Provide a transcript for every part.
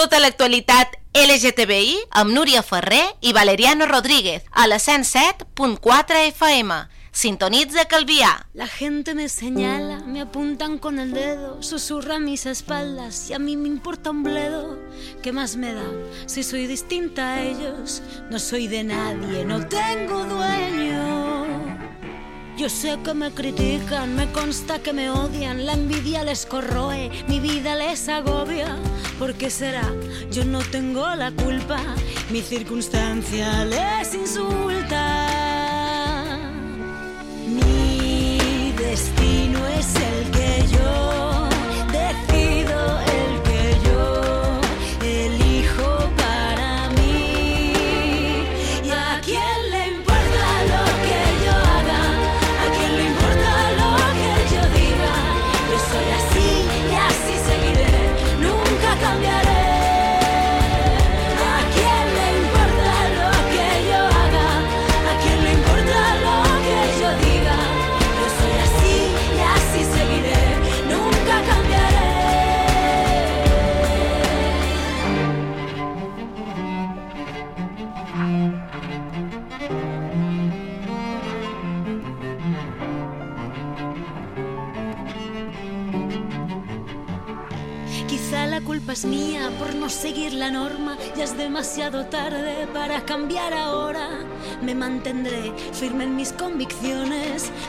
Tota l'actualitat LGTBI amb Núria Ferrer i Valeriano Rodríguez a la 107.4 FM. Sintoniza Calviá. La gente me señala, me apuntan con el dedo, susurra a mis espaldas y a mí me importa un bledo. ¿Qué más me da si soy distinta a ellos? No soy de nadie, no tengo dueño. Yo sé que me critican, me consta que me odian, la envidia les corroe, mi vida les agobia. ¿Por qué será? Yo no tengo la culpa, mi circunstancia les insulta. Mi destino es el que yo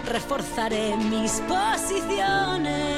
Reforzaré mis posiciones.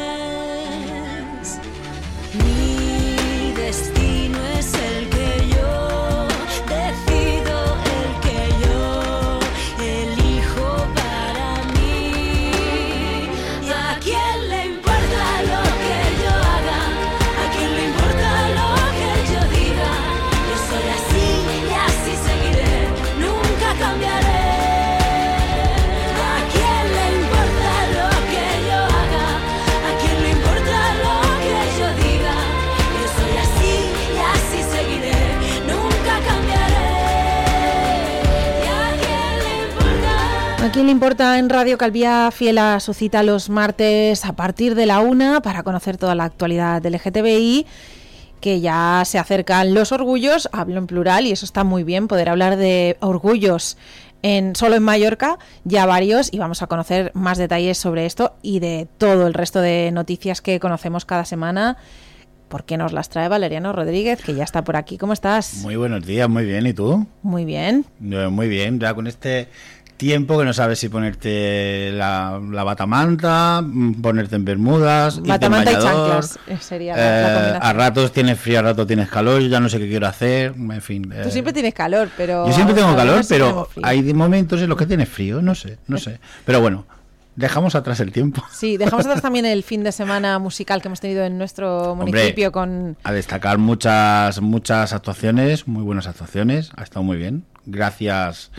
Quién le importa en Radio Calvía fiel a su cita los martes a partir de la una para conocer toda la actualidad del LGTBI? Que ya se acercan los orgullos, hablo en plural y eso está muy bien, poder hablar de orgullos en, solo en Mallorca, ya varios, y vamos a conocer más detalles sobre esto y de todo el resto de noticias que conocemos cada semana. porque nos las trae Valeriano Rodríguez, que ya está por aquí. ¿Cómo estás? Muy buenos días, muy bien. ¿Y tú? Muy bien. Eh, Muy bien, ya con este tiempo que no sabes si ponerte la, la batamanta, mm, ponerte en bermudas, Batamanta y bañador. chanclas eh, sería la, la Eh, a ratos tienes frío, a ratos tienes calor, yo ya no sé qué quiero hacer, en fin. Tú eh, siempre tienes calor, pero... yo siempre tengo calor, pero hay momentos en los que tienes frío, no sé, no sé. Pero bueno, dejamos atrás el tiempo. Sí, dejamos atrás también el fin de semana musical que hemos tenido en nuestro Hombre, municipio con... A destacar muchas, muchas actuaciones, muy buenas actuaciones, ha estado muy bien. Gracias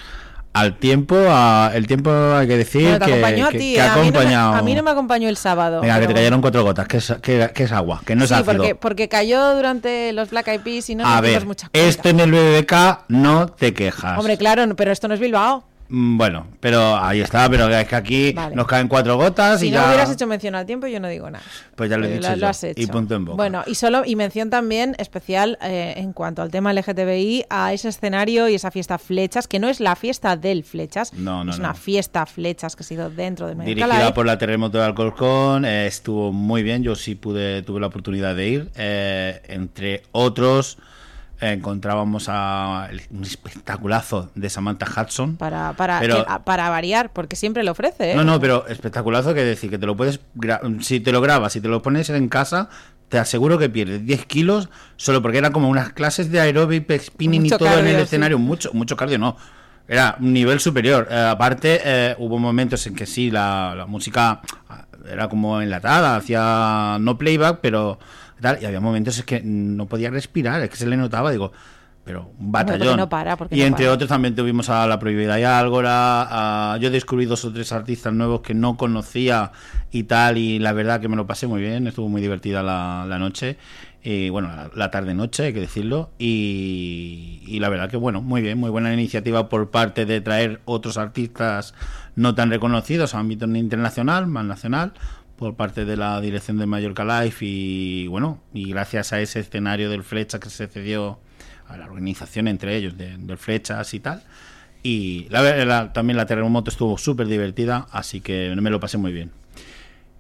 al tiempo, a, el tiempo hay que decir Bueno, te que, acompañó a ti, que a, mí no me, acompañado. a mí no me acompañó el sábado. Venga, que te pero- cayeron cuatro gotas, que es, que, que es agua, que no es sí, ácido. porque, porque cayó durante los Black Eyed Peas y no a nos ver, mucha esto en el BBK no te quejas. Hombre, claro, pero esto no es Bilbao. Mm, Bueno, pero ahí está, pero es que aquí Vale. nos caen cuatro gotas Si y no ya... hubieras hecho mención al tiempo, yo no digo nada. Pues ya lo he dicho lo, yo, has hecho. y punto en boca. Bueno, y solo y mención también especial eh, en cuanto al tema LGTBI a ese escenario y esa fiesta Flechas, que no es la fiesta del Flechas, No, no, es no. una fiesta Flechas que ha sido dentro del Mallorca Dirigida por la Terremoto de Alcorcón, eh, estuvo muy bien, yo sí pude tuve la oportunidad de ir. eh, entre otros, encontrábamos a un espectaculazo de Samantha Hudson. Para, para, Pero- para variar, porque siempre lo ofrece. ¿eh? No, no, pero espectaculazo que decir que te lo puedes si te lo grabas, si te lo pones en casa, te aseguro que pierdes 10 kilos solo porque era como unas clases de aeróbic, spinning Mucho y todo en el sí. escenario, mucho, mucho cardio no. Era un nivel superior. Eh, aparte, eh, hubo momentos en que sí, la, la música ah, era como enlatada, hacía no playback, pero tal, y había momentos es que no podía respirar, es que se le notaba, digo, pero un batallón. no para, porque y no entre para. otros también tuvimos a La Prohibida y Álgora, a- yo descubrí dos o tres artistas nuevos que no conocía y tal, y la verdad que me lo pasé muy bien, estuvo muy divertida la, la noche, y bueno, la, la tarde-noche, hay que decirlo, y, y la verdad que bueno, muy bien, muy buena iniciativa por parte de traer otros artistas no tan reconocidos a ámbito internacional, más nacional, por parte de la dirección de Mallorca Life y bueno, y gracias a ese escenario del Flecha que se cedió a la organización entre ellos de- del Flechas y tal. Y la, también la terremoto estuvo súper divertida, así que me lo pasé muy bien.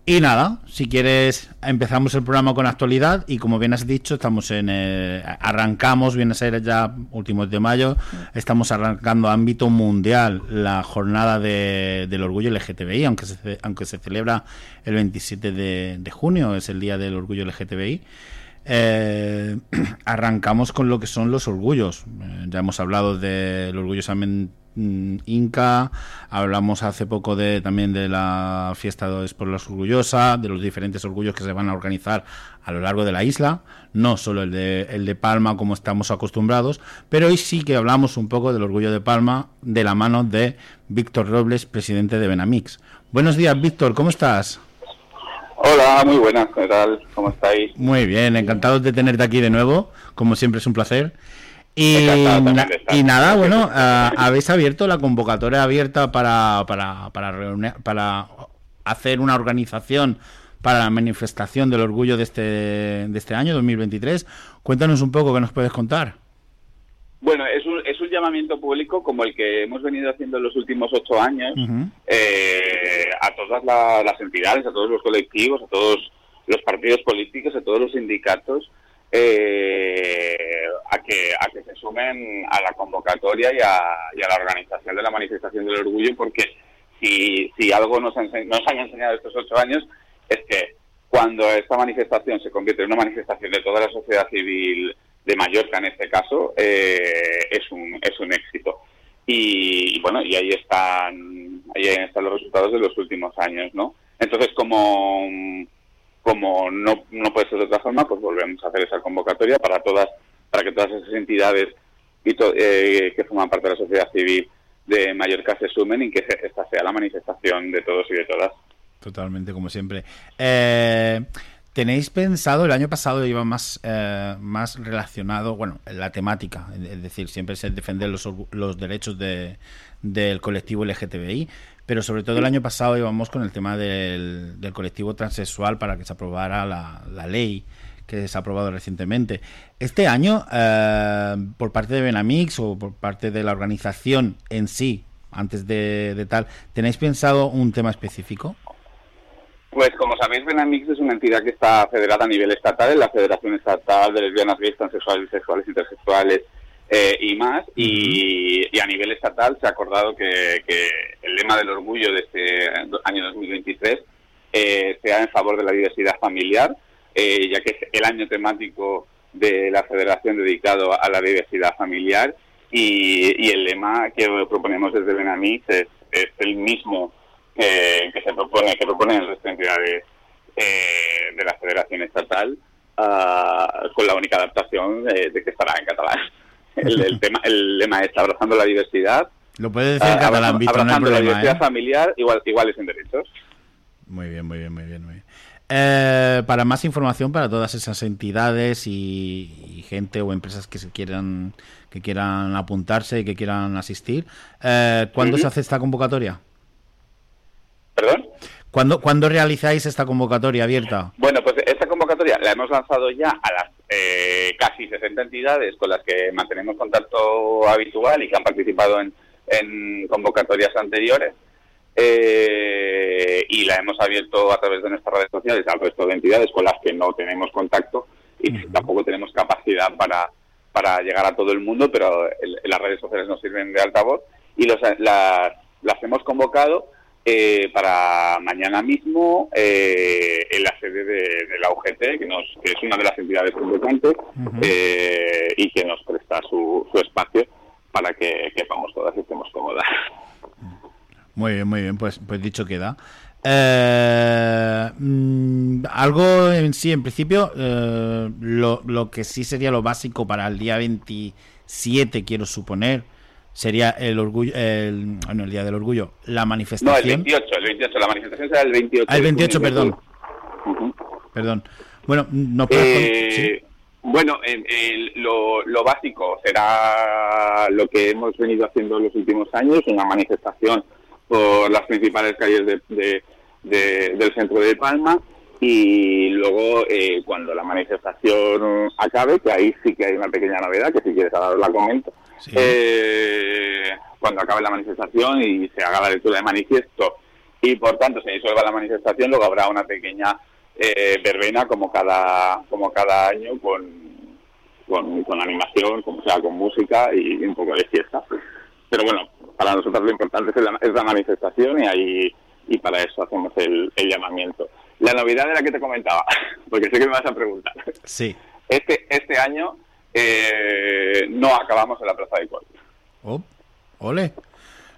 Y nada, si quieres empezamos el programa con actualidad y como bien has dicho, estamos en eh, arrancamos, viene a ser ya últimos de mayo, estamos arrancando ámbito mundial la jornada de- del orgullo LGTBI, aunque se, aunque se celebra el 27 de, junio, es el día del orgullo LGTBI. Eh, arrancamos con lo que son los orgullos. Eh, ya hemos hablado del orgullosamente Inca, hablamos hace poco de también de la fiesta de las orgullosa, de los diferentes orgullos que se van a organizar a lo largo de la isla, no solo el de, el de Palma como estamos acostumbrados, pero hoy sí que hablamos un poco del orgullo de Palma de la mano de Víctor Robles, presidente de Benamix. Buenos días, Víctor, ¿cómo estás? Hola, muy buenas, ¿qué tal? ¿Cómo estáis? Muy bien, encantados de tenerte aquí de nuevo, como siempre es un placer. Y, nada, bueno, ah, habéis abierto la convocatoria abierta para, para, para, reunir- para hacer una organización para la manifestación del orgullo de este, de este año, 2023. Cuéntanos un poco, ¿qué nos puedes contar? Bueno, es un, es un llamamiento público como el que hemos venido haciendo en los últimos ocho años eh, a todas la- las entidades, a todos los colectivos, a todos los partidos políticos, a todos los sindicatos, eh, a, que, a que se sumen a la convocatoria y a, la organización de la manifestación del orgullo, porque si, si algo nos, nos han enseñado estos ocho años es que cuando esta manifestación se convierte en una manifestación de toda la sociedad civil de Mallorca, en este caso, eh, es, un, es un éxito. Y, y bueno, y ahí están, ahí están los resultados de los últimos años, ¿no? Entonces, como, como no, no puede ser de otra forma, pues volvemos a hacer esa convocatoria para todas, para que todas esas entidades y eh, que forman parte de la sociedad civil de Mallorca se sumen y que se- esta sea la manifestación de todos y de todas. Totalmente, como siempre. Eh, ¿Tenéis pensado, el año pasado iba más, eh, más relacionado, bueno, la temática, es decir, siempre es el defender los, los derechos de, del colectivo LGTBI, pero sobre todo el año pasado íbamos con el tema del, del colectivo transexual para que se aprobara la, ley que se ha aprobado recientemente. Este año, eh, por parte de Benamix o por parte de la organización en sí, antes de, de tal, ¿tenéis pensado un tema específico? Pues como sabéis, Benamix es una entidad que está federada a nivel estatal, en la Federación Estatal de Lesbianas, Gays, Transexuales, Bisexuales, Intersexuales eh, y más. Y, y a nivel estatal se ha acordado que, que el lema del orgullo de este año 2023 eh, sea en favor de la diversidad familiar, eh, ya que es el año temático de la Federación dedicado a la diversidad familiar. Y, y el lema que proponemos desde Benamix es, es el mismo que, que se propone, que proponen el resto de entidades eh, de la Federación Estatal, ah, con la única adaptación de, de que estará en catalán. El, el tema, el lema es abrazando la diversidad, Lo puedes decir en ah, catalán, abrazando, Víctor, no hay abrazando la diversidad ¿eh? familiar, igual, iguales en derechos. Muy bien, muy bien, muy bien, muy bien. Eh, para más información para todas esas entidades y, y gente o empresas que se quieran que quieran apuntarse y que quieran asistir, eh, ¿cuándo se hace esta convocatoria? ¿Perdón? ¿Cuándo, ¿Cuándo realizáis esta convocatoria abierta? Bueno, pues esta convocatoria la hemos lanzado ya a las eh, casi 60 entidades con las que mantenemos contacto habitual y que han participado en, en convocatorias anteriores. Eh, y la hemos abierto a través de nuestras redes sociales al resto de entidades con las que no tenemos contacto y tampoco tenemos capacidad para, para llegar a todo el mundo, pero el- las redes sociales nos sirven de altavoz y los, las, las hemos convocado eh, para mañana mismo eh, en la sede de, de la UGT, que, nos, que es una de las entidades competentes eh, y que nos presta su, su espacio para que quepamos todas y estemos cómodas. Muy bien, muy bien, pues, pues dicho queda. Eh, mm, algo en sí, en principio, eh, lo, lo que sí sería lo básico para el día 27, quiero suponer, sería el orgullo, el, bueno, el día del orgullo, la No, el manifestación. 28, el 28. La manifestación será el 28. Ah, el de 28, junio. perdón. Perdón. Bueno, no Eh, sí. Bueno, el- el- lo, lo básico será lo que hemos venido haciendo en los últimos años, una manifestación por las principales calles de- de- de- del centro de Palma y luego eh, cuando la manifestación acabe, que ahí sí que hay una pequeña novedad, que si quieres ahora la comento, Sí. eh, cuando acabe la manifestación y se haga la lectura de manifiesto y por tanto se disuelva la manifestación, luego habrá una pequeña eh, verbena como cada como cada año con, con, con animación, como sea con música y un poco de fiesta. Pero bueno, para nosotros lo importante es la, es la manifestación y ahí y para eso hacemos el, el llamamiento. La novedad de la que te comentaba, porque sé que me vas a preguntar. Sí. Este este año eh, no acabamos en la Plaza de Col. Oh, ole.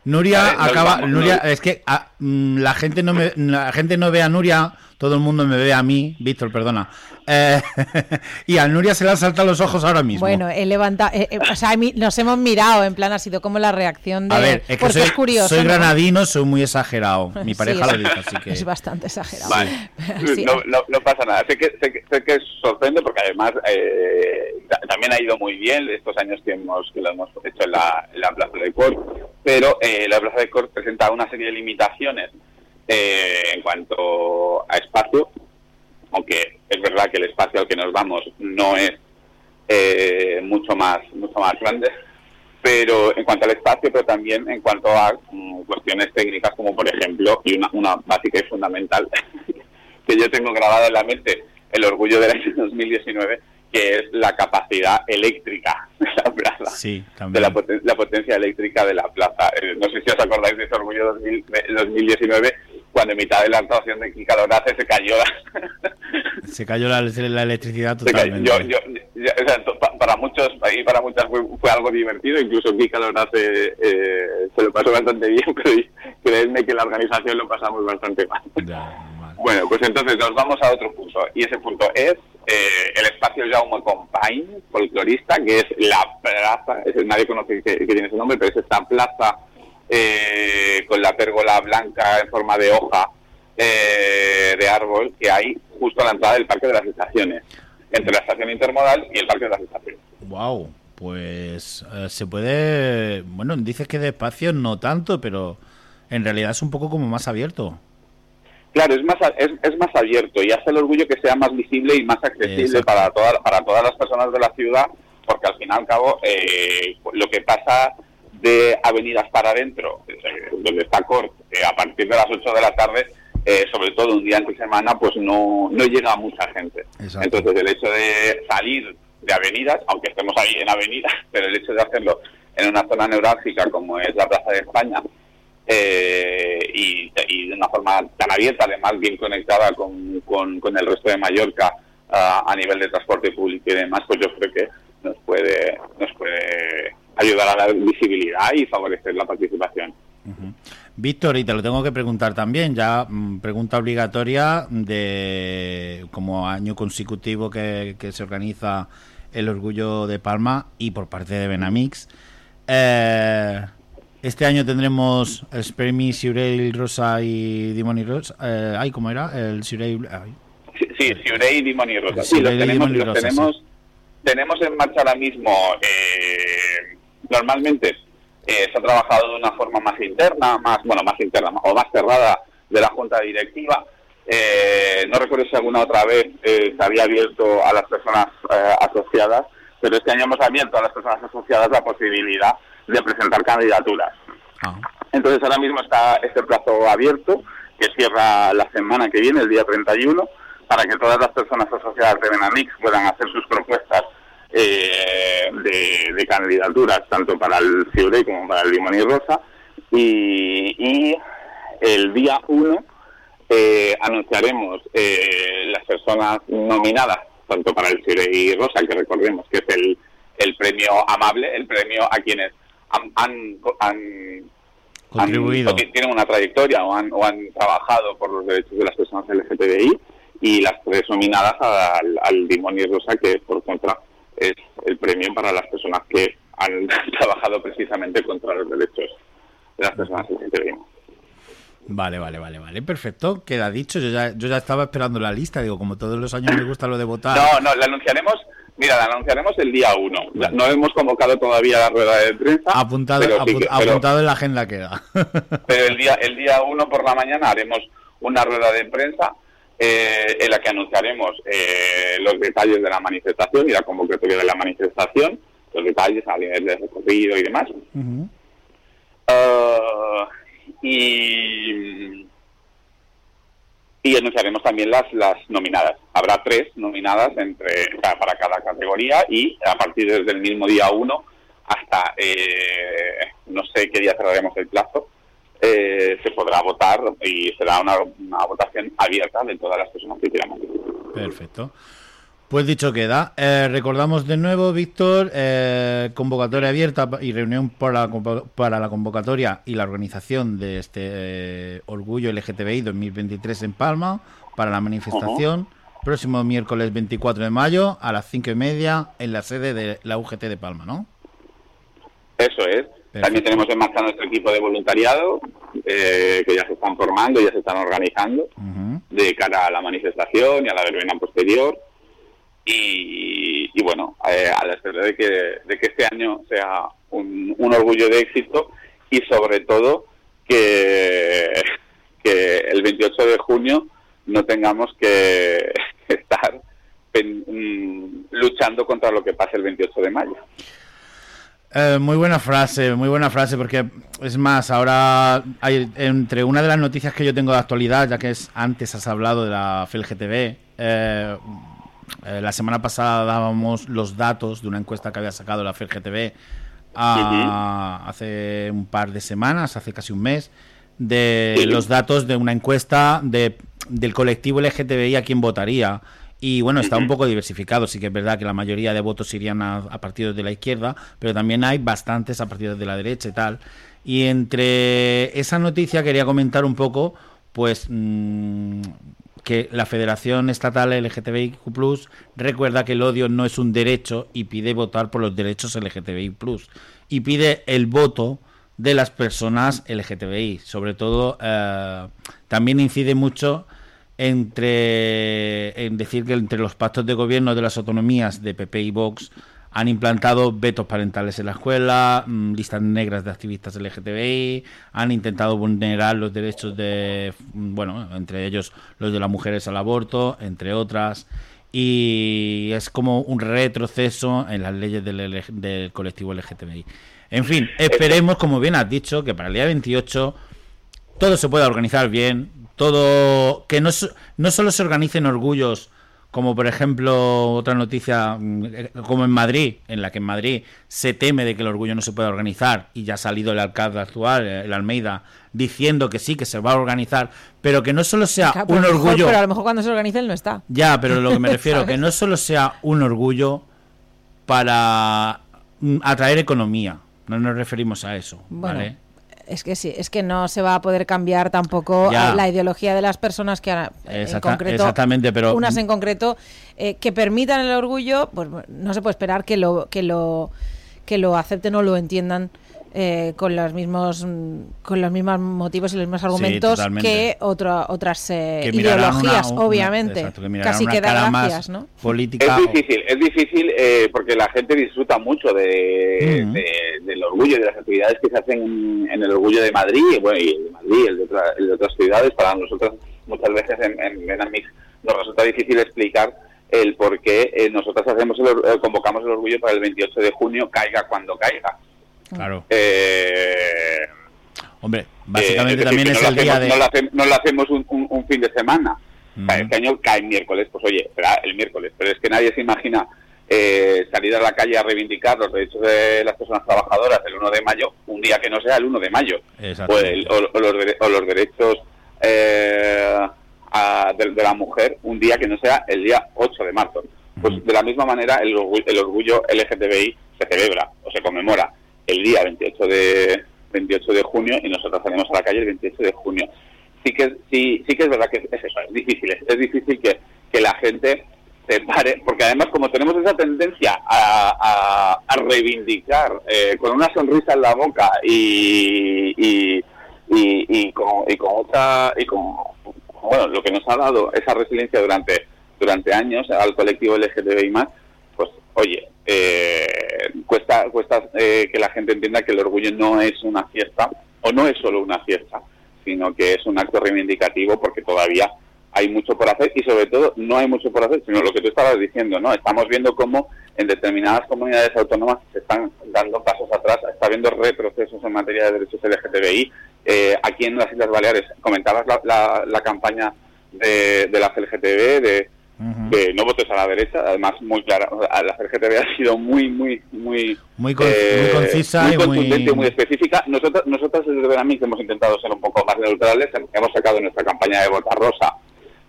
Nuria Vale, acaba. vamos, Nuria, es que ah, mm, la gente no me, la gente no ve a Nuria, todo el mundo me ve a mí, Víctor, perdona. Eh, y a Nuria se le han saltado los ojos ahora mismo. Bueno, he levantado, eh, eh, o sea, nos hemos mirado, en plan ha sido como la reacción de... a ver, es que soy, es curioso. soy ¿no? granadino, soy muy exagerado. Mi Sí, pareja es- lo dice, así que. Es bastante exagerado. Vale, Sí. no, no, no pasa nada. Sé que, sé que, sé que sorprende porque además eh, ta- también ha ido muy bien estos años que, hemos, que lo hemos hecho en la, en la Plaza de Cor, pero eh, la Plaza de Cor presenta una serie de limitaciones eh, en cuanto a espacio, aunque es verdad que el espacio al que nos vamos no es eh, mucho más mucho más grande pero en cuanto al espacio pero también en cuanto a mm, cuestiones técnicas como por ejemplo y una, una básica y fundamental que yo tengo grabada en la mente el orgullo del año 2019 que es la capacidad eléctrica de la plaza Sí, de la, poten- la potencia eléctrica de la plaza. Eh, no sé si os acordáis de ese orgullo 2000 de- 2019, cuando en mitad de la actuación de Kika Lorace se cayó la, Se cayó la, la electricidad totalmente. Yo, yo, yo- o sea, para muchos y para muchas fue, fue algo divertido, incluso Kika Lorace eh, se lo pasó bastante bien, pero creedme que la organización lo pasamos bastante mal. Ya. Bueno, pues entonces nos vamos a otro punto. Y ese punto es eh, el espacio Jaume Compain, folclorista, que es la plaza, es- nadie conoce que, que tiene ese nombre, pero es esta plaza eh, con la pérgola blanca en forma de hoja eh, de árbol que hay justo a la entrada del Parque de las Estaciones, entre la estación intermodal y el Parque de las Estaciones. Wow, pues eh, se puede. Bueno, dices que de espacio no tanto, pero en realidad es un poco como más abierto. Claro, es más, es, es más abierto y hace el orgullo que sea más visible y más accesible para, toda- para todas las personas de la ciudad, porque al fin y al cabo eh, lo que pasa de avenidas para adentro, eh, donde está Cort, eh, a partir de las 8 de la tarde, eh, sobre todo un día entre semana, pues no, no llega a mucha gente. Exacto. Entonces el hecho de salir de avenidas, aunque estemos ahí en avenidas, pero el hecho de hacerlo en una zona neurálgica como es la Plaza de España, eh, y, y de una forma tan abierta, además bien conectada con, con, con el resto de Mallorca ah, a nivel de transporte público y demás, pues yo creo que nos puede, nos puede ayudar a dar visibilidad y favorecer la participación. Víctor, y te lo tengo que preguntar también, ya mm, pregunta obligatoria de como año consecutivo que, que se organiza el Orgullo de Palma y por parte de Benamix. Eh, este año tendremos el Siurel, Rosa y Dimoni Rosa. Eh, ay, ¿cómo era? El Siurel. Sí, sí, Siurei y Dimon y Rosa. Sí, Sí, los tenemos, y Rosa, tenemos, tenemos en marcha ahora mismo. eh, normalmente eh, se ha trabajado de una forma más interna, más bueno, más interna o más cerrada de la junta directiva. Eh, no recuerdo si alguna otra vez eh, se había abierto a las personas eh, asociadas, pero este año hemos abierto a las personas asociadas la posibilidad de presentar candidaturas. Ah, Entonces ahora mismo está este plazo abierto, que cierra la semana que viene, el día 31, para que todas las personas asociadas de Benamix puedan hacer sus propuestas eh, de, de candidaturas, tanto para el Cibre como para el Limón y Rosa. Y, y el día 1 eh, anunciaremos eh, las personas nominadas, tanto para el Cibre y Rosa, que recordemos que es el, el premio amable, el premio a quienes han, han- han Contribuido. tienen una trayectoria o han, o han trabajado por los derechos de las personas LGTBI y las tres nominadas al, al Dimoni Rosa, que por contra es el premio para las personas que han trabajado precisamente contra los derechos de las personas LGTBI. Vale, vale, vale, vale. Perfecto. Queda dicho. Yo ya, yo ya estaba esperando la lista. Digo, como todos los años me gusta lo de votar. No, no, la anunciaremos, mira, la anunciaremos el día 1. Vale. No hemos convocado todavía la rueda de prensa. apuntado, pero sí apu- que- pero- apuntado en la agenda queda. pero el día el día 1 por la mañana haremos una rueda de prensa eh, en la que anunciaremos eh, los detalles de la manifestación y la convocatoria de la manifestación, los detalles a nivel de recorrido y demás. Ah, y, y anunciaremos también las, las nominadas. Habrá tres nominadas entre para, para cada categoría y a partir desde el mismo día 1 hasta eh, no sé qué día cerraremos el plazo, eh, se podrá votar y será una, una votación abierta de todas las personas que quieran. Perfecto. Pues dicho queda. Eh, recordamos de nuevo, Víctor, eh, convocatoria abierta y reunión para para la convocatoria y la organización de este eh, Orgullo LGTBI 2023 en Palma para la manifestación. Próximo miércoles 24 de mayo a las 5 y media en la sede de la UGT de Palma, ¿no? Eso es. También tenemos en marcha nuestro equipo de voluntariado, eh, que ya se están formando, ya se están organizando de cara a la manifestación y a la verbena posterior. Y, y bueno, eh, a la espera de que, de que este año sea un, un orgullo de éxito y sobre todo que, que el 28 de junio no tengamos que estar pen- mm, luchando contra lo que pase el 28 de mayo. Eh, muy buena frase, muy buena frase, porque es más, ahora hay entre una de las noticias que yo tengo de actualidad, ya que es antes has hablado de la FLGTB, eh, eh, la semana pasada dábamos los datos de una encuesta que había sacado la FLGTB a- hace un par de semanas, hace casi un mes, de los datos de una encuesta de, del colectivo LGTBI a quién votaría. Y bueno, está un poco diversificado, sí que es verdad que la mayoría de votos irían a, a partidos de la izquierda, pero también hay bastantes a partidos de la derecha y tal. Y entre esa noticia quería comentar un poco, pues, mm, que la Federación Estatal LGTBIQ recuerda que el odio no es un derecho y pide votar por los derechos LGTBI y pide el voto de las personas LGTBI. Sobre todo, eh, también incide mucho entre en decir que entre los pactos de gobierno de las autonomías de PP y Vox han implantado vetos parentales en la escuela, mm, listas negras de activistas LGTBI, han intentado vulnerar los derechos de, mm, bueno, entre ellos los de las mujeres al aborto, entre otras, y es como un retroceso en las leyes del, del colectivo LGTBI. En fin, esperemos, como bien has dicho, que para el día 28 todo se pueda organizar bien, todo que no, no solo se organicen orgullos, como por ejemplo otra noticia mm, como en Madrid, en la que en Madrid se teme de que el orgullo no se pueda organizar y ya ha salido el alcalde actual, el Almeida, diciendo que sí, que se va a organizar, pero que no solo sea un mejor- orgullo... pero a lo mejor cuando se organice él no está. Ya, pero lo que me refiero, que no solo sea un orgullo para mm, atraer economía, no nos referimos a eso, Bueno, ¿vale? Es que sí, es que no se va a poder cambiar tampoco Ya. la ideología de las personas que ahora, en Exacta- concreto, exactamente, pero- unas en concreto eh, que permitan el orgullo, pues no se puede esperar que lo que lo que lo acepten o lo entiendan eh, con los mismos mm, con los mismos motivos y los mismos argumentos que otra, otras eh, Que ideologías, una- una- obviamente. exacto, que mirarán Casi una que da política. Es difícil, es difícil eh, porque la gente disfruta mucho de, del orgullo y de las actividades que se hacen en, el orgullo de Madrid, y bueno, y el de Madrid, el de, otra- el de otras ciudades. Para nosotros, muchas veces en, en nos resulta difícil explicar el por qué eh, nosotros hacemos el, eh, convocamos el orgullo para el 28 de junio, caiga cuando caiga. Claro. Eh, Hombre, básicamente eh, es decir, también es no el lo día hacemos, de... No lo, hace- no lo hacemos un, un- un fin de semana. O sea, Ujú. Este año cae miércoles, pues oye, será el miércoles. Pero es que nadie se imagina eh, salir a la calle a reivindicar los derechos de las personas trabajadoras el 1 de mayo, un día que no sea el 1 de mayo. O, el- o- o los, o los derechos eh, a- de, de la mujer, un día que no sea el día 8 de marzo. Pues de la misma manera el el orgullo LGTBI se celebra o se conmemora el día 28 de, 28 de junio y nosotros salimos a la calle el 28 de junio. Sí que, sí, sí que es verdad que es eso, es difícil, es, difícil que, que la gente se pare, porque además como tenemos esa tendencia a, a- a reivindicar eh, con una sonrisa en la boca y, y, y, y con, y con otra y con bueno lo que nos ha dado esa resiliencia durante durante años al colectivo LGTBI más pues oye eh, cuesta cuesta eh, que la gente entienda que el orgullo no es una fiesta o no es solo una fiesta sino que es un acto reivindicativo porque todavía hay mucho por hacer y sobre todo no hay mucho por hacer, sino lo que tú estabas diciendo, ¿no? Estamos viendo cómo en determinadas comunidades autónomas se están dando pasos atrás, está habiendo retrocesos en materia de derechos LGTBI. Eh, aquí en las Islas Baleares comentabas la, la- la campaña de, de las LGTB, de Que no votes a la derecha, además muy clara, o sea, la LGTB ha sido muy, muy, muy, Muy con- eh, muy concisa muy y muy- contundente, muy específica. Nosotros, nosotros desde Veramix hemos intentado ser un poco más neutrales, hemos sacado nuestra campaña de Vota Rosa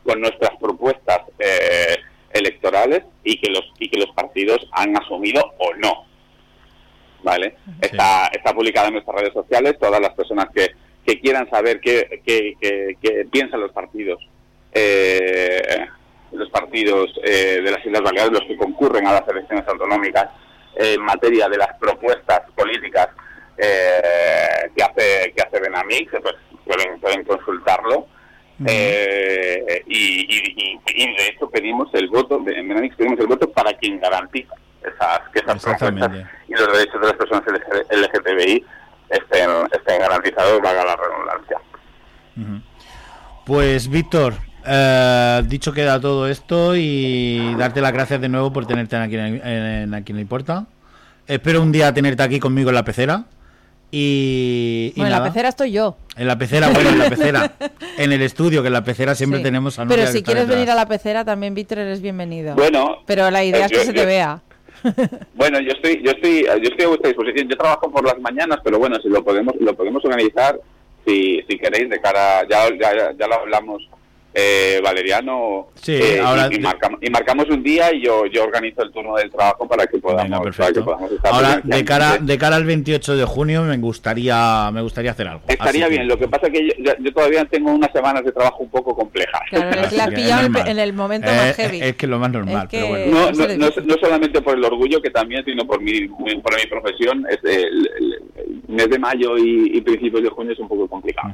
con nuestras propuestas eh, electorales y que los y que los partidos han asumido o no. ¿Vale? Está, está publicada en nuestras redes sociales, todas las personas que, que quieran saber qué, qué- qué- qué piensan los partidos eh, los partidos eh, de las Islas Baleares, los que concurren a las elecciones autonómicas en materia de las propuestas políticas eh, que hace que hace Benamix, pues pueden, pueden consultarlo. Eh, y, y- y- y de hecho pedimos el voto, en Benamix pedimos el voto para quien garantiza esas, que esas propuestas y los derechos de las personas LG- LGTBI estén, estén garantizados, valga la redundancia. Pues Víctor, eh, dicho queda todo esto y darte las gracias de nuevo por tenerte aquí en, en Aquí no importa. Espero un día tenerte aquí conmigo en la pecera. Y, y Bueno, en la pecera estoy yo. En la pecera, bueno, en la pecera. en el estudio, que en la pecera siempre Sí. tenemos a Nuria Pero si quieres detrás. venir a la pecera también, Víctor, eres bienvenido. Bueno, Pero la idea eh, es que yo- se te yo- vea. Bueno, yo estoy, yo estoy, yo estoy a vuestra disposición. Yo trabajo por las mañanas, pero bueno, si lo podemos, lo podemos organizar, si, si queréis, de cara, ya, ya, ya lo hablamos, eh, Valeriano. Sí, eh, ahora- y, y marcamos, y marcamos un día y yo, yo organizo el turno del trabajo para que podamos, Venga, para que perfecto. podamos estar Ahora, de cara, de cara al 28 de junio, me gustaría, me gustaría hacer algo. Estaría que- bien, lo que pasa es que yo, todavía tengo unas semanas de trabajo un poco complejas. Claro, es que la has pillado en el- normal. en el momento Eh, más heavy. Es que lo más normal, Es que- pero bueno. No, no, no, solamente por el orgullo que también, sino por mi, por mi profesión. Es el, el- el mes de mayo y, y principios de junio es un poco complicado.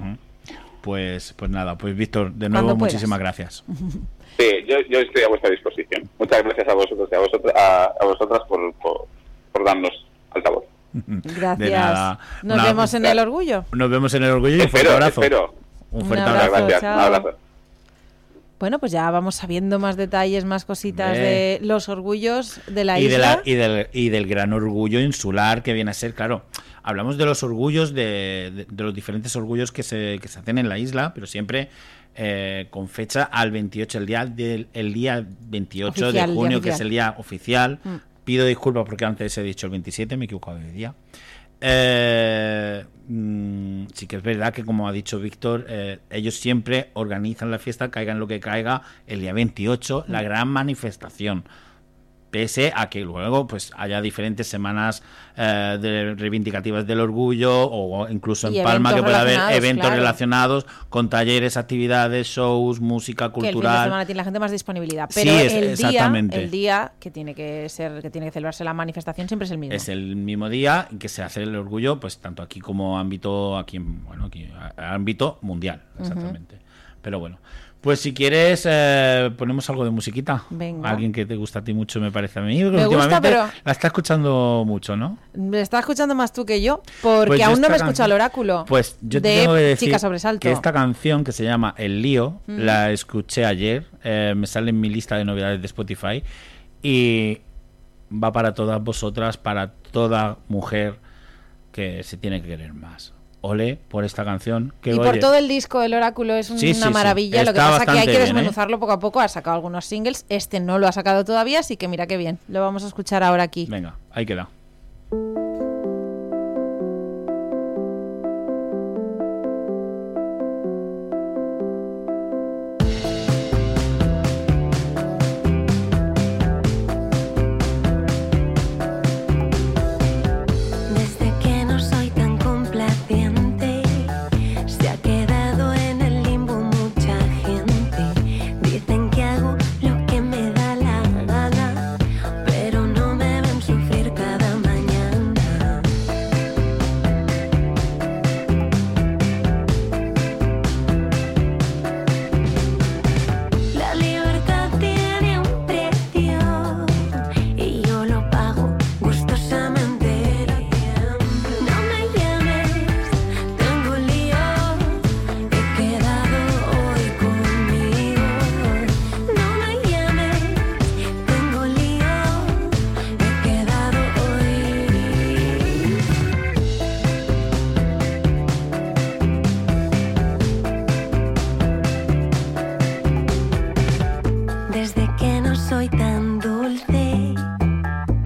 Pues, pues nada, pues Víctor, de nuevo muchísimas gracias. Sí, yo, yo estoy a vuestra disposición. Muchas gracias a vosotros y a, vosotras, a, a vosotras por, por, por darnos altavoz. Gracias. De nada. Nos Una- vemos en el orgullo. Nos vemos en el orgullo y un fuerte abrazo. espero. Un Un fuerte abrazo. abrazo. Un abrazo. Bueno, pues ya vamos sabiendo más detalles, más cositas de los orgullos de la y, de isla. la- y, del, y del gran orgullo insular que viene a ser, claro, hablamos de los orgullos, de, de- de los diferentes orgullos que se, que se hacen en la isla, pero siempre eh, con fecha al 28, el día, del, el día 28 Oficial, de junio, que es el día oficial. Mm. Pido disculpas porque antes he dicho el 27, me he equivocado de día. Eh, mm, sí que es verdad que, como ha dicho Víctor, eh, ellos siempre organizan la fiesta, caiga en lo que caiga, el día 28, la gran manifestación. Pese a que luego pues haya diferentes semanas eh, de reivindicativas del orgullo o incluso en Palma que pueda haber eventos claro. relacionados con talleres, actividades, shows, música que el fin de cultural. semana tiene la gente más disponibilidad. Sí, Pero es- el, día, exactamente. el día que tiene que ser, que tiene que celebrarse la manifestación siempre es el mismo. Es el mismo día que se hace el orgullo, pues tanto aquí como ámbito, aquí, en- bueno, aquí, ámbito mundial, exactamente. Pero bueno, pues si quieres eh, ponemos algo de musiquita. Venga. Alguien que te gusta a ti mucho, me parece a mí. Me gusta, pero- la está escuchando mucho, ¿no? Me está escuchando más tú que yo, porque Pues yo aún no me he escuchado el oráculo. Pues yo te de tengo que decir Chica Sobresalto. que esta canción que se llama El Lío, la escuché ayer, eh, me sale en mi lista de novedades de Spotify y va para todas vosotras, para toda mujer que se tiene que querer más. Ole por esta canción. Que, y por todo el disco el oráculo es Sí, una sí, sí. maravilla. Lo que pasa que hay que bien, ¿eh? desmenuzarlo poco a poco. Ha sacado algunos singles. Este no lo ha sacado todavía, así que mira qué bien. Lo vamos a escuchar ahora aquí. Venga, ahí queda.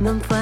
non fine.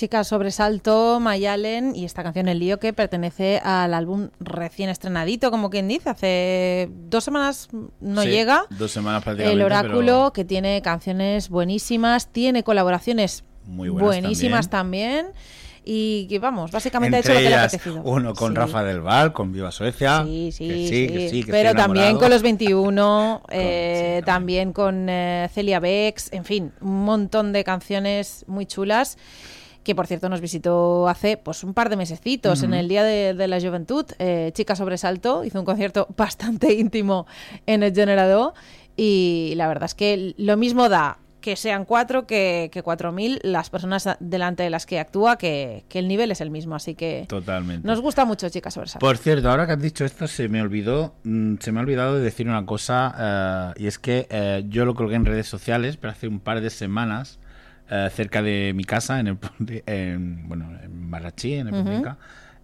Chica Sobresalto, Mayalen y esta canción El Lío que pertenece al álbum recién estrenadito, como quien dice, hace dos semanas no Sí, llega. Dos semanas prácticamente. El Oráculo, pero que tiene canciones buenísimas, tiene colaboraciones Muy buenísimas también. Y que vamos, básicamente ha hecho Entre lo que le ha ellas, apetecido. uno con Sí. Rafa del Val, con Viva Suecia. Sí, sí, que sí. que sí, que Pero también con los 21, Con- eh, también. también con eh, Celia Bex, en fin, un montón de canciones muy chulas que por cierto nos visitó hace pues un par de mesecitos en el Día de, de la Juventud. Eh, Chica Sobresalto hizo un concierto bastante íntimo en el Generador y la verdad es que lo mismo da que sean cuatro que, que cuatro mil las personas delante de las que actúa, que, que el nivel es el mismo. Así que Totalmente. nos gusta mucho Chica Sobresalto. Por cierto, ahora que has dicho esto, se me olvidó, mm, se me ha olvidado de decir una cosa, eh, y es que eh, yo lo colgué en redes sociales, pero hace un par de semanas, eh, cerca de mi casa, en el en, bueno, en Marrachí, en el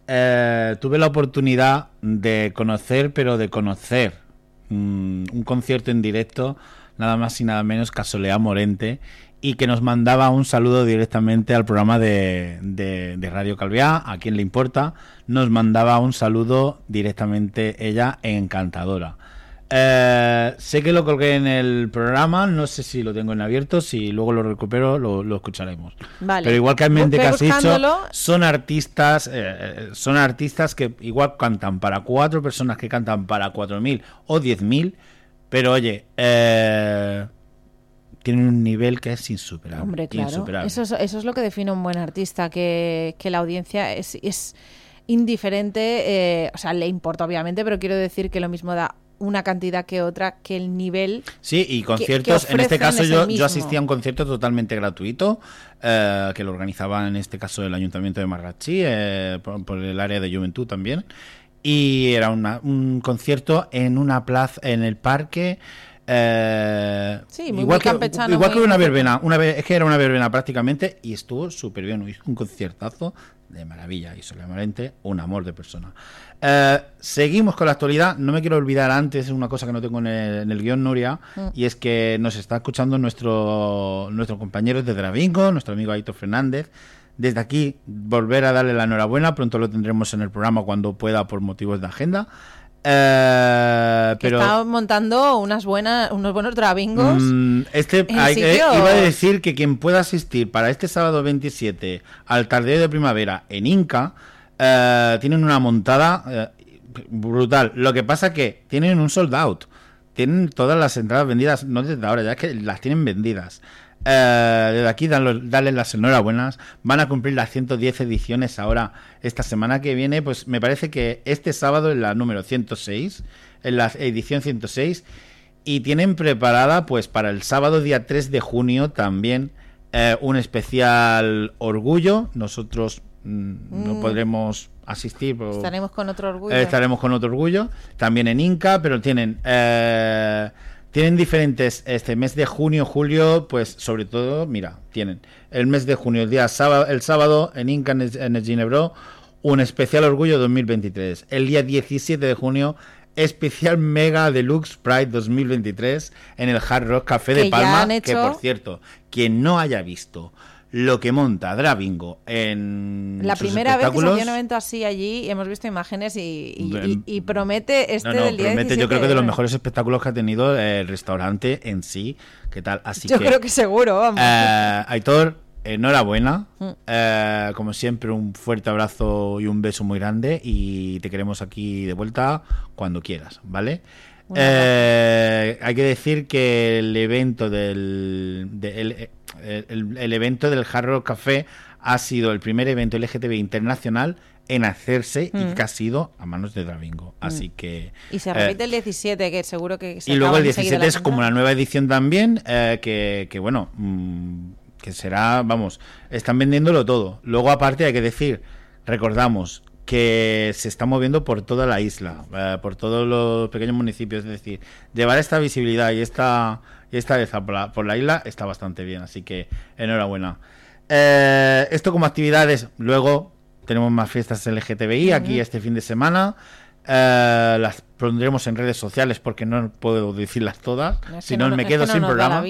eh, tuve la oportunidad de conocer, pero de conocer mm, un concierto en directo, nada más y nada menos que a Soleá Morente, y que nos mandaba un saludo directamente al programa de, de- de Radio Calviá, a quien le importa, nos mandaba un saludo directamente ella, encantadora. Eh, sé que lo colgué en el programa, no sé si lo tengo en abierto, si luego lo recupero lo, lo escucharemos. Vale. Pero igual que Ve que has dicho, son artistas, eh, eh, son artistas que igual cantan para cuatro personas que cantan para cuatro mil o diez mil, pero oye, eh, tienen un nivel que es insuperable. Hombre, claro. insuperable. Eso es, eso es lo que define un buen artista, que, que la audiencia es, es indiferente, eh, o sea, le importa obviamente, pero quiero decir que lo mismo da una cantidad que otra, que el nivel... Sí, y conciertos, que en este caso yo, yo asistí a un concierto totalmente gratuito, eh, que lo organizaba en este caso el Ayuntamiento de Marrachí, eh, por, por el área de juventud también, y era una- un concierto en una plaza, en el parque... eh, Sí, muy- igual muy que, igual que muy- una muy verbena, una es que era una verbena prácticamente y estuvo súper bien, hizo un conciertazo de maravilla y solamente un amor de persona. Eh, seguimos con la actualidad. No me quiero olvidar antes una cosa que no tengo en el, en el guion, Nuria, y es que nos está escuchando nuestro, nuestro compañero de Dravingo, nuestro amigo Aitor Fernández. Desde aquí, volver a darle la enhorabuena. Pronto lo tendremos en el programa cuando pueda por motivos de agenda. Eh, pero está montando unas buenas, unos buenos drabingos. Mm, este hay sitios- iba a decir que quien pueda asistir para este sábado 27 al tardeo de primavera en Inca eh, tienen una montada eh, brutal. Lo que pasa que tienen un sold out. Tienen todas las entradas vendidas, no desde ahora, ya es que las tienen vendidas. Eh, desde aquí dan- darles las enhorabuenas. Van a cumplir las 110 ediciones ahora esta semana que viene. Pues me parece que este sábado es la número 106, en la edición 106. Y tienen preparada, pues, para el sábado día 3 de junio también eh, un especial orgullo. Nosotros mm, no Mm. podremos asistir. pero- Estaremos con otro orgullo. eh, estaremos con otro orgullo. También en Inca, pero tienen. eh, tienen diferentes. Este mes de junio, julio, pues sobre todo, mira, tienen el mes de junio, el día sábado, el sábado en Inca, en el, en el Ginebro, un especial orgullo 2023. El día 17 de junio, especial Mega Deluxe Pride 2023 en el Hard Rock Café de Palma. Que por cierto, quien no haya visto lo que monta Dravingo en La sus primera vez que se hacía un evento así allí, hemos visto imágenes y, y- Ven- y- y promete este no, no, del día promete, 17 yo creo que de los mejores espectáculos que ha tenido el restaurante en sí. ¿Qué tal? Así Yo que, creo que seguro, vamos. Eh, Aitor, enhorabuena. Mm. Eh, como siempre, un fuerte abrazo y un beso muy grande. Y te queremos aquí de vuelta cuando quieras, ¿vale? Eh, hay que decir que el evento del de- el, evento del Hard Rock Café ha sido el primer evento LGTB internacional en hacerse y Mm. que ha sido a manos de Dravingo. Así que y se eh, repite el 17, que seguro que se y luego el enseguida 17 la es como la nueva edición también, eh, que, que bueno, mm, que será, vamos, están vendiéndolo todo. Luego aparte hay que decir, recordamos que se está moviendo por toda la isla, eh, por todos los pequeños municipios, es decir, llevar esta visibilidad y esta, y esta belleza por la, por la isla está bastante bien, así que enhorabuena. Eh, esto como actividades, luego tenemos más fiestas LGTBI aquí este fin de semana. Eh, las pondremos en redes sociales porque no puedo decirlas todas, No, si no, no- me quedo que no sin programa.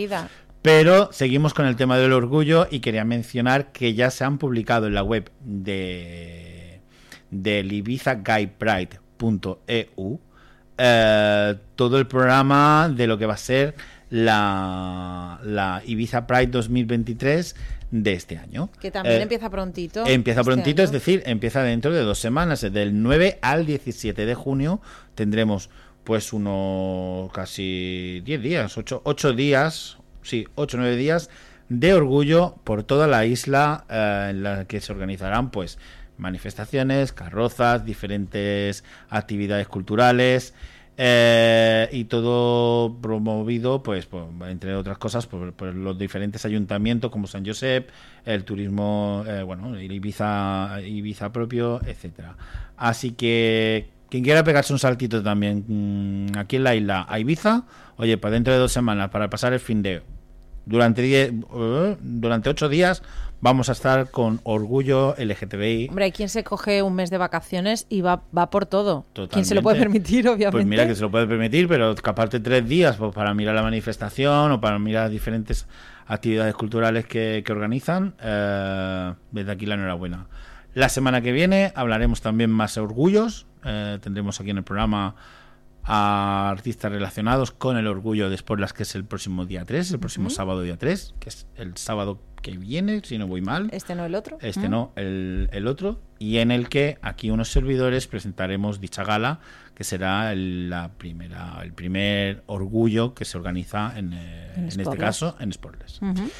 Pero seguimos con el tema del orgullo y quería mencionar que ya se han publicado en la web de del ibizaGuyPride.eu eh, todo el programa de lo que va a ser la, la Ibiza Pride 2023 de este año. Que también Eh, empieza prontito. Empieza este prontito, es decir, empieza dentro de dos semanas. Del 9 al 17 de junio tendremos pues unos casi 10 días, 8, días, sí, 8 o 9 días de orgullo por toda la isla eh, en la que se organizarán pues manifestaciones, carrozas, diferentes actividades culturales. Eh, y todo promovido, pues, entre otras cosas, por, los diferentes ayuntamientos como San Josep, el turismo, eh, bueno, Ibiza, Ibiza propio, etcétera. Así que quien quiera pegarse un saltito también mm, aquí en la isla a Ibiza, oye, para dentro de dos semanas, para pasar el fin de durante eh, durante ocho días vamos a estar con orgullo LGTBI. Hombre, hay quien se coge un mes de vacaciones y va, va por todo. Totalmente. Quien se lo puede permitir, obviamente. Pues mira que se lo puede permitir, pero escaparte tres días pues, para mirar la manifestación o para mirar diferentes actividades culturales que, que organizan, eh, desde aquí la enhorabuena. La semana que viene hablaremos también más orgullos. eh, tendremos aquí en el programa a artistas relacionados con el orgullo de Sportlas, que es el próximo día 3, el próximo sábado día 3, que es el sábado que viene, si no voy mal. Este no el otro. Este ¿Mm? no, el, el otro, y en el que aquí unos servidores presentaremos dicha gala, que será el, la primera, el primer orgullo que se organiza en, eh, En en este caso en Sportles. Ujú.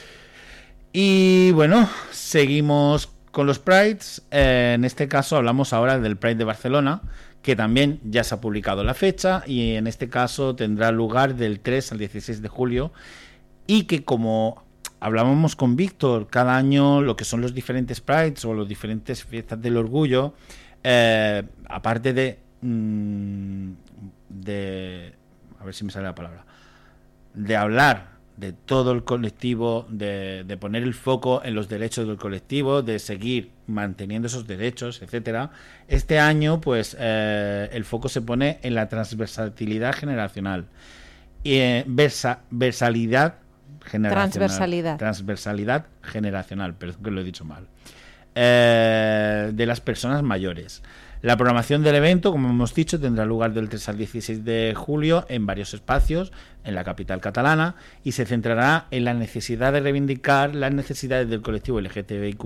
Y bueno, seguimos con los Prides. Eh, en este caso hablamos ahora del Pride de Barcelona, que también ya se ha publicado la fecha y en este caso tendrá lugar del 3 al 16 de julio y que como hablábamos con Víctor, cada año lo que son los diferentes Prides o los diferentes fiestas del orgullo, eh, aparte de, mm, de... A ver si me sale la palabra de hablar de todo el colectivo, de, de poner el foco en los derechos del colectivo, de seguir manteniendo esos derechos, etcétera. Este año, pues, eh, el foco se pone en la transversalidad generacional y eh, versa- versalidad generacional. Transversalidad. Transversalidad generacional, perdón que lo he dicho mal. Eh, de las personas mayores. La programación del evento, como hemos dicho, tendrá lugar del 3 al 16 de julio en varios espacios en la capital catalana y se centrará en la necesidad de reivindicar las necesidades del colectivo LGTBIQ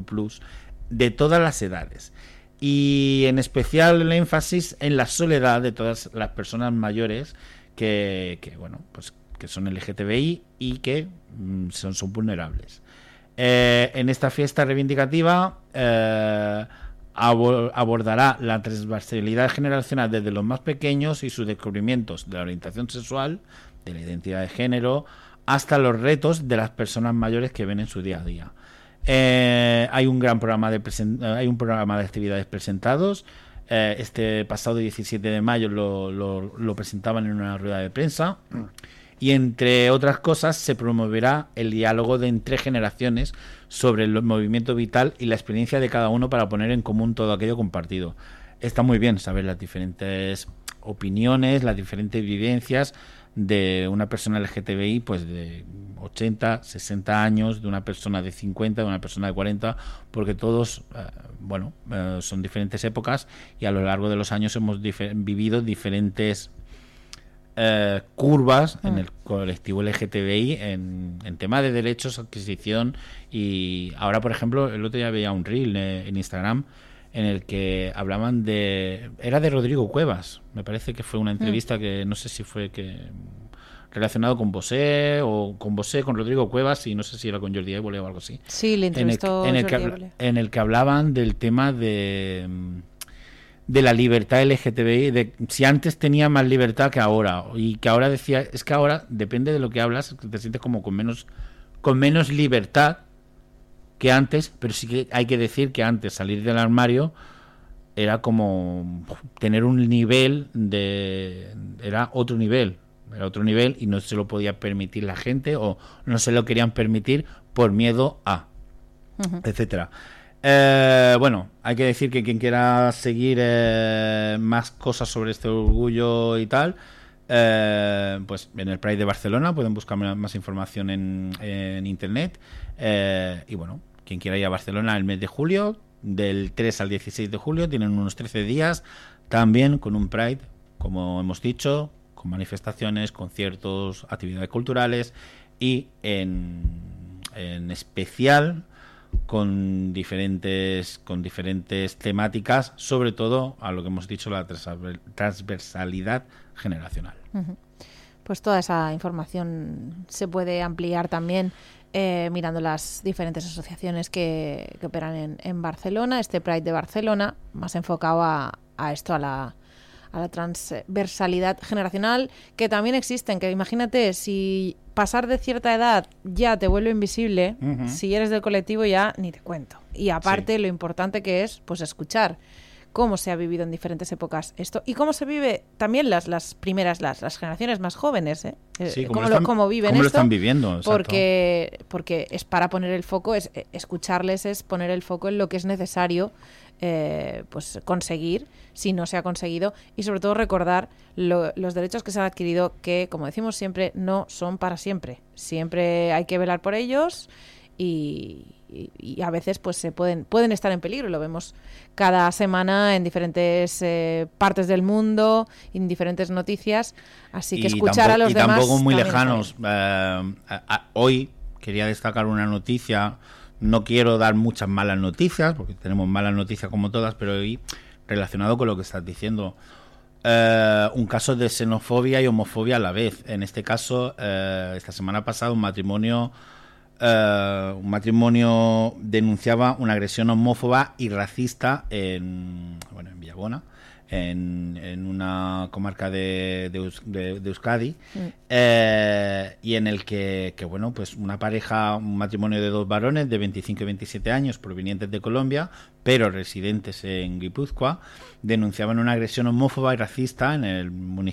de todas las edades y en especial el énfasis en la soledad de todas las personas mayores que, que, bueno pues que son LGTBI y que mm, son, vulnerables. Eh, en esta fiesta reivindicativa eh, abo- abordará la transversalidad generacional desde los más pequeños y sus descubrimientos de la orientación sexual, de la identidad de género, hasta los retos de las personas mayores que ven en su día a día. Eh, hay un gran programa de hay un programa de actividades presentados. Este pasado 17 de mayo lo, presentaban en una rueda de prensa. Y entre otras cosas se promoverá el diálogo de entre generaciones sobre el movimiento vital y la experiencia de cada uno para poner en común todo aquello compartido. Está muy bien saber las diferentes opiniones, las diferentes vivencias de una persona LGTBI, pues de 80, 60 años, de una persona de 50, de una persona de 40, porque todos, eh, bueno, eh, son diferentes épocas y a lo largo de los años hemos vivido diferentes eh, curvas en el colectivo LGTBI en, en tema de derechos, adquisición y ahora, por ejemplo, el otro día veía un reel eh, en Instagram en el que hablaban de... Era de Rodrigo Cuevas, me parece que fue una entrevista que no sé si fue que relacionado con Bosé o con Bosé, con Rodrigo Cuevas y no sé si era con Jordi Évole o algo así. Sí, le en el, entrevistó el Jordi en el que hablaban del tema de mm, de la libertad LGTBI, de si antes tenía más libertad que ahora y que ahora decía es que ahora depende de lo que hablas te sientes como con menos con menos libertad que antes, pero sí que hay que decir que antes salir del armario era como tener un nivel de era otro nivel era otro nivel y no se lo podía permitir la gente o no se lo querían permitir por miedo a etcétera Eh, bueno hay que decir que quien quiera seguir eh, más cosas sobre este orgullo y tal eh, pues en el Pride de Barcelona pueden buscar más información en, internet. Y bueno quien quiera ir a Barcelona el mes de julio del 3 al 16 de julio tienen unos 13 días también con un Pride como hemos dicho con manifestaciones conciertos actividades culturales y en, en especial con diferentes con diferentes temáticas sobre todo a lo que hemos dicho la transver- transversalidad generacional Pues toda esa información se puede ampliar también eh, mirando las diferentes asociaciones que, que operan en, en Barcelona. Este Pride de Barcelona, más enfocado a, a esto, a la, a la transversalidad generacional, que también existen. Que imagínate, si pasar de cierta edad ya te vuelve invisible, si eres del colectivo ya ni te cuento. Y aparte, lo importante que es, pues escuchar cómo se ha vivido en diferentes épocas esto y cómo se vive también las, las primeras, las, las generaciones más jóvenes, ¿eh? Eh, Sí, cómo, lo lo, están- cómo viven cómo lo esto, están viviendo, exacto. porque, porque es para poner el foco, es eh, escucharles, es poner el foco en lo que es necesario eh, pues conseguir si no se ha conseguido y sobre todo recordar lo- los derechos que se han adquirido que, como decimos siempre, no son para siempre. Siempre hay que velar por ellos y, y- y a veces pues se pueden pueden estar en peligro lo vemos cada semana en diferentes eh, partes del mundo en diferentes noticias así que Y escuchar tampoco- a los y demás tampoco muy lejanos. Eh, a- a- hoy quería destacar una noticia. No quiero dar muchas malas noticias, porque tenemos malas noticias como todas, pero hoy relacionado con lo que estás diciendo. Eh, un caso de xenofobia y homofobia a la vez. En este caso, eh, esta semana pasada, un matrimonio, eh, un matrimonio denunciaba una agresión homófoba y racista en, bueno, en Villabona, en, en una comarca de, de Eus- de- de Euskadi, eh, y en el que, que, bueno, pues una pareja, un matrimonio de dos varones de 25 y 27 años provenientes de Colombia, pero residentes en Guipúzcoa, denunciaban una agresión homófoba y racista en el municipio